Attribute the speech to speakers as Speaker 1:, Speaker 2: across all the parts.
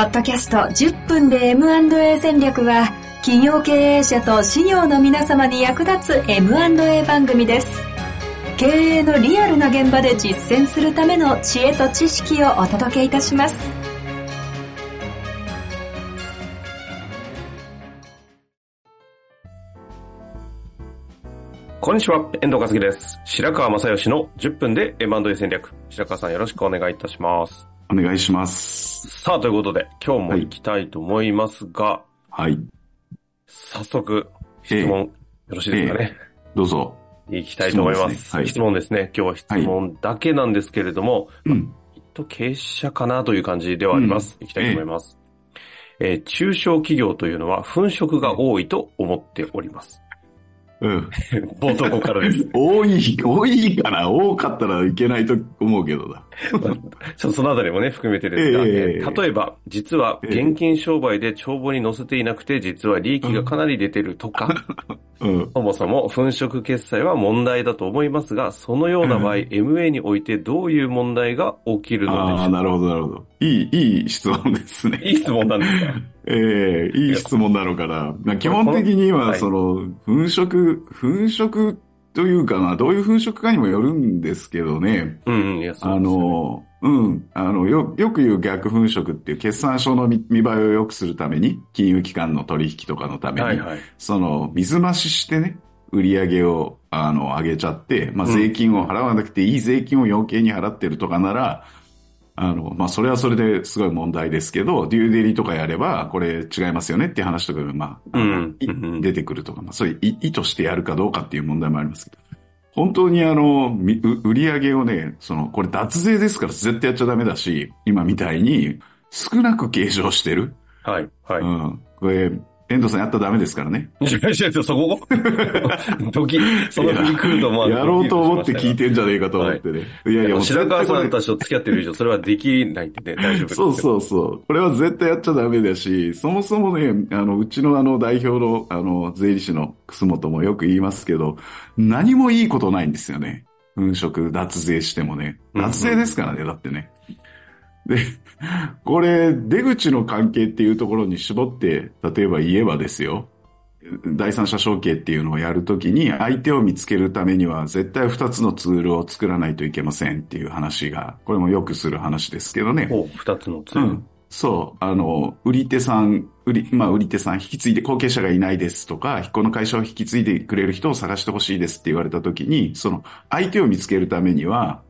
Speaker 1: ポッドキャスト10分で M&A 戦略は企業経営者と事業の皆様に役立つ M&A 番組です。経営のリアルな現場で実践するための知恵と知識をお届けいたします。
Speaker 2: こんにちは、遠藤和樹です。白川正義の10分で M&A 戦略。白川さんよろしくお願いいたします。
Speaker 3: お願いします。
Speaker 2: さあ、ということで、今日も行きたいと思いますが、
Speaker 3: はい。
Speaker 2: 早速、質問、よろしいですかね？
Speaker 3: どうぞ。
Speaker 2: 行きたいと思います。
Speaker 3: 質問ですねはい
Speaker 2: 質問ですね。今日は質問だけなんですけれども、
Speaker 3: うん。
Speaker 2: きっと経営者かなという感じではあります。行きたいと思います。えー中小企業というのは粉飾が多いと思っております。
Speaker 3: うん。
Speaker 2: 冒頭ここからです。
Speaker 3: 多い、多いかな多かったらいけないと思うけどな。
Speaker 2: ちょっとそのあたりもね、含めてですが、
Speaker 3: ええ
Speaker 2: えー例えば、実は現金商売で帳簿に載せていなくて、実は利益がかなり出てるとか、
Speaker 3: うん。
Speaker 2: そもそも粉飾決済は問題だと思いますが、そのような場合、MA においてどういう問題が起きるのでしょう
Speaker 3: ああ、
Speaker 2: か
Speaker 3: なるほど、なるほど。いい、いい質問ですね。
Speaker 2: いい質問なんですか？
Speaker 3: ええいい質問なのかな。まあ基本的には、
Speaker 2: はい
Speaker 3: その、粉飾、粉飾というかな、どういう粉飾かにもよるんですけどね。
Speaker 2: うんうん、いや、そう
Speaker 3: あ
Speaker 2: ですよね
Speaker 3: の、うん、あの、よ、よく言う逆粉飾っていう決算書の見見栄えを良くするために、金融機関の取引とかのために、
Speaker 2: はいはい。
Speaker 3: その、水増ししてね、売り上げを、あの、上げちゃって、まあ、
Speaker 2: うん
Speaker 3: 税金を払わなくていい税金を余計に払ってるとかなら、あの、まあ、それはそれですごい問題ですけど、デューデリとかやれば、これ違いますよねっていう話とかが、まあ、出てくるとか、まあ、それい意図してやるかどうかっていう問題もありますけど、本当にあの、売り上げをね、その、これ脱税ですから絶対やっちゃダメだし、今みたいに少なく計上してる。
Speaker 2: はい、はい。
Speaker 3: うん。これ、遠藤さんやったらダメですからね。
Speaker 2: 違う違う、そこドキその振り来ると思わな
Speaker 3: やろうと思って聞い
Speaker 2: て。
Speaker 3: てんじゃねえかと思ってね。い、やいや、もう
Speaker 2: 白川さんたちと付き合ってる以上、それはできないんでね、大丈夫です。
Speaker 3: れそうそうそう。これは絶対やっちゃダメだし、そもそもね、あの、うちのあの代表の、あの、税理士の楠本もよく言いますけど、何もいいことないんですよね。粉飾脱税してもね。
Speaker 2: うんうん
Speaker 3: 脱税ですからね、だってね。で、これ、出口の関係っていうところに絞って、例えば言えばですよ。第三者承継っていうのをやるときに相手を見つけるためには絶対二つのツールを作らないといけませんっていう話が、これもよくする話ですけどね。
Speaker 2: ほう、二つのツール。
Speaker 3: うん。そう。あの、売り手さん、売り、まあ、売り手さん引き継いで、後継者がいないですとか、この会社を引き継いでくれる人を探してほしいですって言われたときに、その、相手を見つけるためには、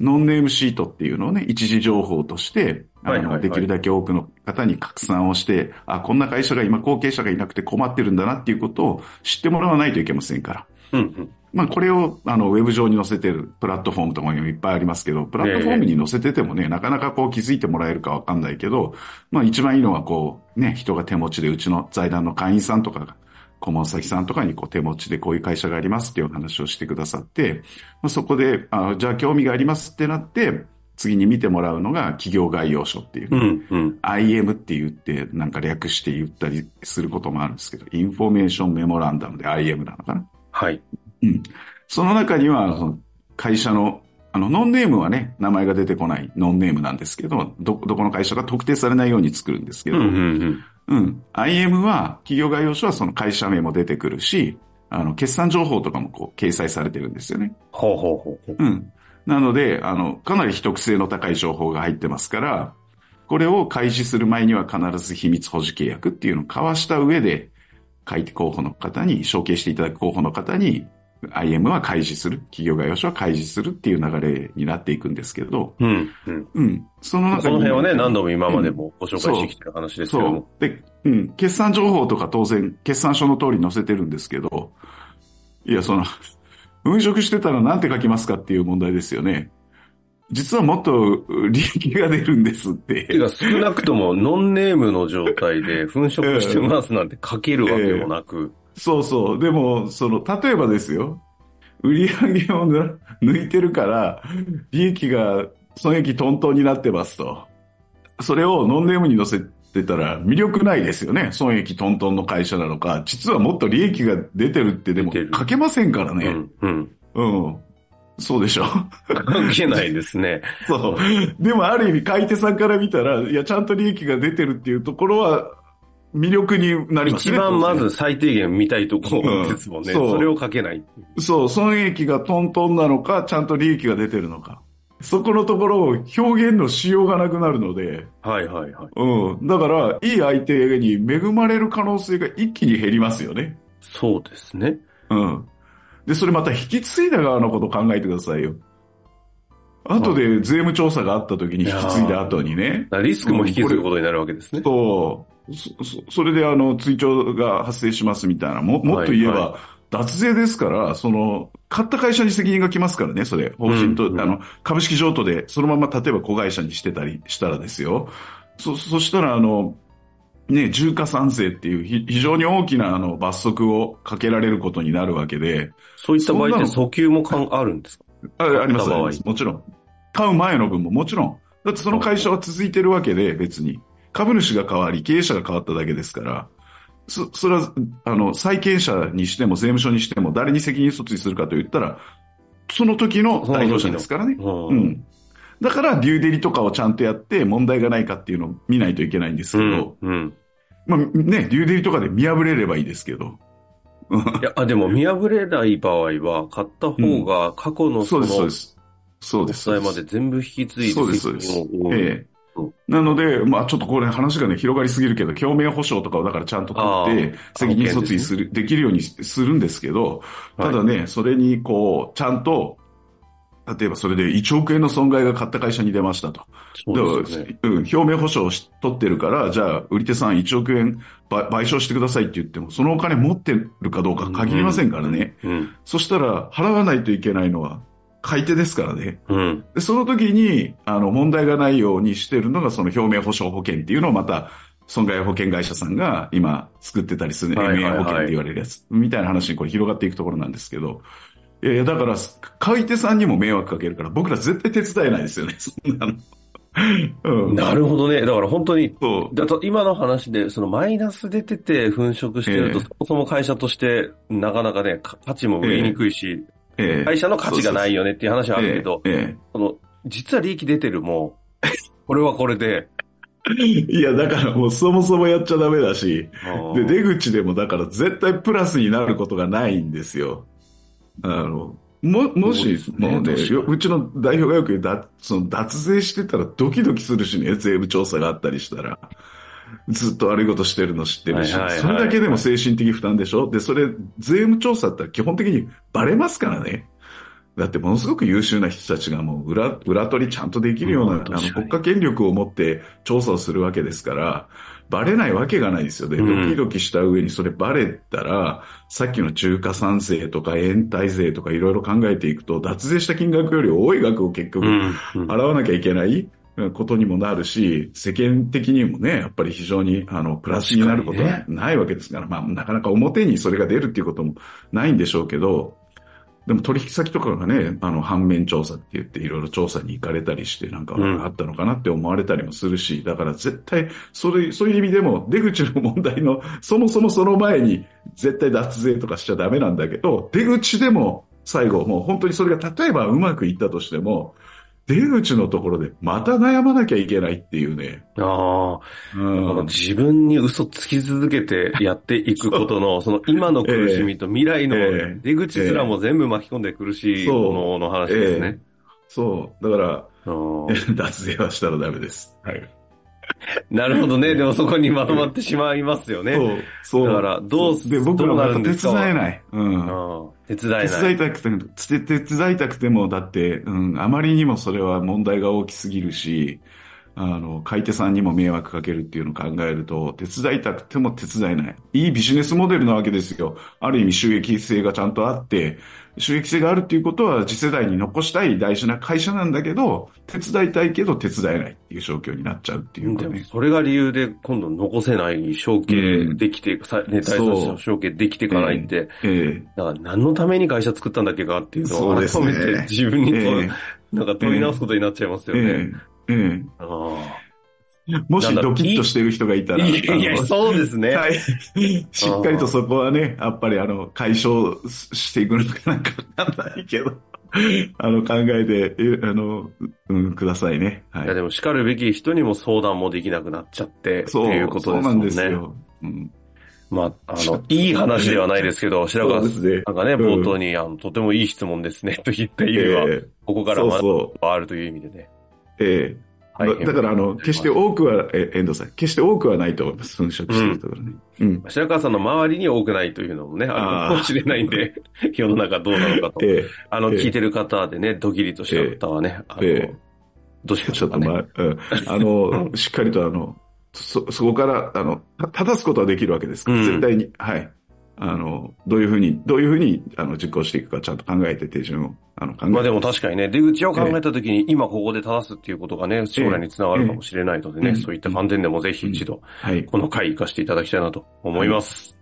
Speaker 3: ノンネームシートっていうのをね、一時情報として、あの、
Speaker 2: はいはいはい
Speaker 3: できるだけ多くの方に拡散をして、あ、こんな会社が今後継者がいなくて困ってるんだなっていうことを知ってもらわないといけませんから。
Speaker 2: うんうん。
Speaker 3: まあ、これを、あの、ウェブ上に載せてるプラットフォームとかにもいっぱいありますけど、プラットフォームに載せててもね、なかなかこう気づいてもらえるかわかんないけど、まあ一番いいのはこう、ね、人が手持ちで、うちの財団の会員さんとかが、顧問先さんとかにこう手持ちでこういう会社がありますっていう話をしてくださって、まあ、そこで、あじゃあ興味がありますってなって、次に見てもらうのが企業概要書っていう。
Speaker 2: うんうん。
Speaker 3: IM って言って、なんか略して言ったりすることもあるんですけど、 Information Memorandum で IM なのかな？
Speaker 2: はい。
Speaker 3: うん。その中には、その会社の、あの、ノンネームはね、名前が出てこないノンネームなんですけど、ど、どこの会社か特定されないように作るんですけど、
Speaker 2: うんうんうん。
Speaker 3: うん。IM は、企業概要書はその会社名も出てくるし、あの、決算情報とかもこう、掲載されてるんですよね。
Speaker 2: ほうほうほうほう。
Speaker 3: うん。なので、あの、かなり秘匿性の高い情報が入ってますから、これを開始する前には必ず秘密保持契約っていうのを交わした上で、買い手候補の方に、承継していただく候補の方に、IM は開示する、企業概要書は開示するっていう流れになっていくんですけど、
Speaker 2: うんうん。
Speaker 3: うん。その中に。
Speaker 2: その辺はね、何度も今までもご紹介してきてる話ですけど
Speaker 3: そ
Speaker 2: も。
Speaker 3: う。で、うん。決算情報とか当然、決算書の通り載せてるんですけど、いや、その、粉飾してたらなんて書きますかっていう問題ですよね。実はもっと利益が出るんですって。
Speaker 2: てか少なくともノンネームの状態で粉飾してますなんて書けるわけもなく。
Speaker 3: そうそう。でも、その、例えばですよ。売り上げをぬ抜いてるから、利益が損益トントンになってますと。それをノンネームに載せてたら魅力ないですよね。損益トントンの会社なのか。実はもっと利益が出てるってでも書けませんからね。
Speaker 2: うん、うん。
Speaker 3: うん。そうでしょ
Speaker 2: 関係ないですね。
Speaker 3: そう。でもある意味買い手さんから見たら、いや、ちゃんと利益が出てるっていうところは、魅力になりますね。
Speaker 2: 一番まず最低限見たいところですもんね。
Speaker 3: うんそう
Speaker 2: それをかけない。
Speaker 3: そう、損益がトントンなのか、ちゃんと利益が出てるのか。そこのところを表現のしようがなくなるので、
Speaker 2: はいはいはい。
Speaker 3: うん。だから、いい相手に恵まれる可能性が一気に減りますよね。
Speaker 2: そうですね。
Speaker 3: うん。で、それまた引き継いだ側のことを考えてくださいよ。後で税務調査があった時に引き継いだ後にね。
Speaker 2: リスクも引き継ぐことになるわけですね。
Speaker 3: そう。そ、そそれであの、追徴が発生しますみたいな。も、もっと言えば、
Speaker 2: はいは
Speaker 3: 脱税ですから、その、買った会社に責任が来ますからね、それ。法人と、
Speaker 2: うんうん
Speaker 3: あの、株式譲渡で、そのまま例えば子会社にしてたりしたらですよ。そ、そしたらあの、ね、重加算税っていうひ非常に大きなあの罰則をかけられることになるわけで、
Speaker 2: そういった場合って訴求もかんあるんですか？
Speaker 3: ああります。もちろん。買う前の分ももちろん。だってその会社は続いてるわけで、別に。株主が変わり、経営者が変わっただけですから。そ、それは、あの、債権者にしても税務署にしても誰に責任訴追するかと言ったら、その時の代表者ですからね。
Speaker 2: うん
Speaker 3: うん。だから、デューデリとかをちゃんとやって問題がないかっていうのを見ないといけないんですけど、
Speaker 2: うん。うん。
Speaker 3: まあね、デューデリとかで見破れればいいですけど。
Speaker 2: いや、あ、でも見破れない場合は、買った方が過去の
Speaker 3: そ
Speaker 2: そうの
Speaker 3: です、そうです。そうです。
Speaker 2: まで全部引き継い
Speaker 3: そうで、
Speaker 2: です
Speaker 3: そうです。ええ。なので、まあちょっとこれ話がね、広がりすぎるけど、共鳴保証とかをだからちゃんと取って、責任訴追する、できるようにするんですけど、ただね、それにこう、ちゃんと、例えばそれで1億円の損害が買った会社に出ましたと。
Speaker 2: そうですよね。
Speaker 3: うん、表明保証をし取ってるから、じゃあ、売り手さん1億円ば賠償してくださいって言っても、そのお金持ってるかどうか限りませんからね。
Speaker 2: うん。
Speaker 3: そしたら、払わないといけないのは、買い手ですからね。
Speaker 2: うん。
Speaker 3: で、その時に、あの、問題がないようにしてるのが、その表明保証保険っていうのをまた、損害保険会社さんが今作ってたりする、
Speaker 2: はいはいはい
Speaker 3: 保険って言われるやつ、みたいな話にこれ広がっていくところなんですけど、いやだから、買い手さんにも迷惑かけるから、僕ら絶対手伝えないですよね、そんなの。うん。
Speaker 2: なるほどね。だから本当に。だと今の話で、そのマイナス出てて粉飾してると、
Speaker 3: ええ
Speaker 2: そもそも会社としてなかなかね、か価値も売りにくいし、
Speaker 3: ええ。
Speaker 2: 会社の価値がないよねっていう話はあるけど、
Speaker 3: ええ。
Speaker 2: その、実は利益出てるも、これはこれで、
Speaker 3: ええいや、だからもうそもそもやっちゃダメだし、で、
Speaker 2: で、
Speaker 3: 出口でもだから絶対プラスになることがないんですよ。あの、も、もしもうねうちの代表がよく言う、だその脱税してたらドキドキするしね、税務調査があったりしたら。ずっと悪いことしてるの知ってるし、それだけでも精神的負担でしょ？で、それ、税務調査って基本的にバレますからね。だってものすごく優秀な人たちがもう裏、裏取りちゃんとできるような、
Speaker 2: うん
Speaker 3: あの国家権力を持って調査をするわけですから、バレないわけがないですよね。
Speaker 2: うん
Speaker 3: ドキドキした上にそれバレたら、さっきの中華産税とか延滞税とかいろいろ考えていくと、脱税した金額より多い額を結局
Speaker 2: うん。うん
Speaker 3: 払わなきゃいけないことにもなるし、世間的にもね、やっぱり非常に、あの、プラスになることはないわけですから、まあ、なかなか表にそれが出るっていうこともないんでしょうけど、でも取引先とかがね、あの、反面調査って言っていろいろ調査に行かれたりして、なんか
Speaker 2: うん。
Speaker 3: あったのかなって思われたりもするし、だから絶対、それ、そういう意味でも、出口の問題の、そもそもその前に、絶対脱税とかしちゃダメなんだけど、出口でも、最後、もう本当にそれが例えばうまくいったとしても、出口のところでまた悩まなきゃいけないっていうね。
Speaker 2: ああ、
Speaker 3: うん
Speaker 2: 自分に嘘つき続けてやっていくことの、その今の苦しみと未来の
Speaker 3: ええ
Speaker 2: 出口すらも全部巻き込んで苦しいものの話ですね。
Speaker 3: そう。だから、脱税はしたらダメです。はい。
Speaker 2: なるほどね。でもそこにまとまってしまいますよね。
Speaker 3: そう。そう。
Speaker 2: だからどう
Speaker 3: で、僕ら
Speaker 2: どうな
Speaker 3: もやっぱ手
Speaker 2: るんですか？
Speaker 3: 伝えない。うん。
Speaker 2: 手伝え
Speaker 3: 手
Speaker 2: ない。
Speaker 3: 伝いたくて、つ手伝いたくても、だって、うん、あまりにもそれは問題が大きすぎるし、あの、買い手さんにも迷惑かけるっていうのを考えると、手伝いたくても手伝えない。いいビジネスモデルなわけですよ。ある意味収益性がちゃんとあって、収益性があるっていうことは次世代に残したい大事な会社なんだけど、手伝いたいけど手伝えないっていう状況になっちゃうっていうか
Speaker 2: でも
Speaker 3: ね。
Speaker 2: それが理由で今度残せない承継できて、さね、第三者承継できていかないって、
Speaker 3: ええ
Speaker 2: だから何のために会社作ったんだっけかっていうのを
Speaker 3: そうですね
Speaker 2: 改めて自分にこう、
Speaker 3: え
Speaker 2: なんか問い直すことになっちゃいますよ
Speaker 3: え
Speaker 2: ね。
Speaker 3: えええ
Speaker 2: あ
Speaker 3: もしドキッとしてる人がいた
Speaker 2: あ
Speaker 3: ら、
Speaker 2: いやそうですね。
Speaker 3: はい。しっかりとそこはね、やっぱりあの、解消していくのかなんかわかんないけど。あの、考えて、えあの、うん、くださいね。はい
Speaker 2: や、でも叱るべき人にも相談もできなくなっちゃって、って
Speaker 3: そう、
Speaker 2: いうこと
Speaker 3: そうなん
Speaker 2: です
Speaker 3: よ。うん。
Speaker 2: まあ、あの、いい話ではないですけど、白川さん、かね、
Speaker 3: うん
Speaker 2: 冒頭に、あの、とてもいい質問ですね、と言った意味は、
Speaker 3: え
Speaker 2: ここから学
Speaker 3: えそうそう。
Speaker 2: ぶがあるという意味でね。
Speaker 3: ええだだから、あの、決して多くは、え、遠藤さん、決して多くはないと思います。粉飾してるところね。うん。
Speaker 2: 白川さんの周りに多くないというのもね、あるかもしれないんで、世の中どうなのかと。
Speaker 3: え
Speaker 2: あの、
Speaker 3: ええ
Speaker 2: 聞いてる方でね、ドキリとした方はね、あの、
Speaker 3: ええ
Speaker 2: どうしましょうかね。
Speaker 3: まあ、うん。あの、しっかりとあの、そ、そこから、あの、た正すことはできるわけですから、
Speaker 2: うん
Speaker 3: 絶対に。はい。あの、どういうふうに、どういうふうに、あの、実行していくか、ちゃんと考えて、手順を、あの、考えて。
Speaker 2: まあでも確かにね、出口を考えたときに、今ここで正すっていうことがね、将来につながるかもしれないのでね、
Speaker 3: ええ
Speaker 2: そういった観点でもぜひ一度、
Speaker 3: はい。
Speaker 2: この回活かしていただきたいなと思います。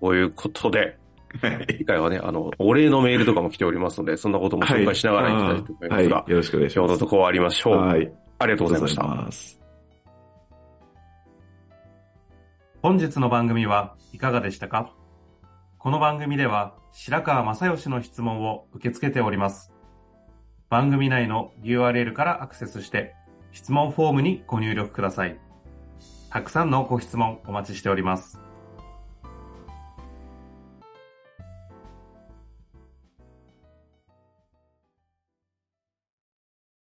Speaker 2: こういうことで、
Speaker 3: はい。
Speaker 2: 次回はね、あの、お礼のメールとかも来ておりますので、そんなことも紹介しながらいきたいと思いますが、
Speaker 3: はい。よろしくお願いします。
Speaker 2: 今日のところ終わりましょう。
Speaker 3: はい。
Speaker 2: ありがとうございました。
Speaker 3: ます。
Speaker 4: 本日の番組はいかがでしたか？この番組では白川正義の質問を受け付けております。番組内の URL からアクセスして質問フォームにご入力ください。たくさんのご質問お待ちしております。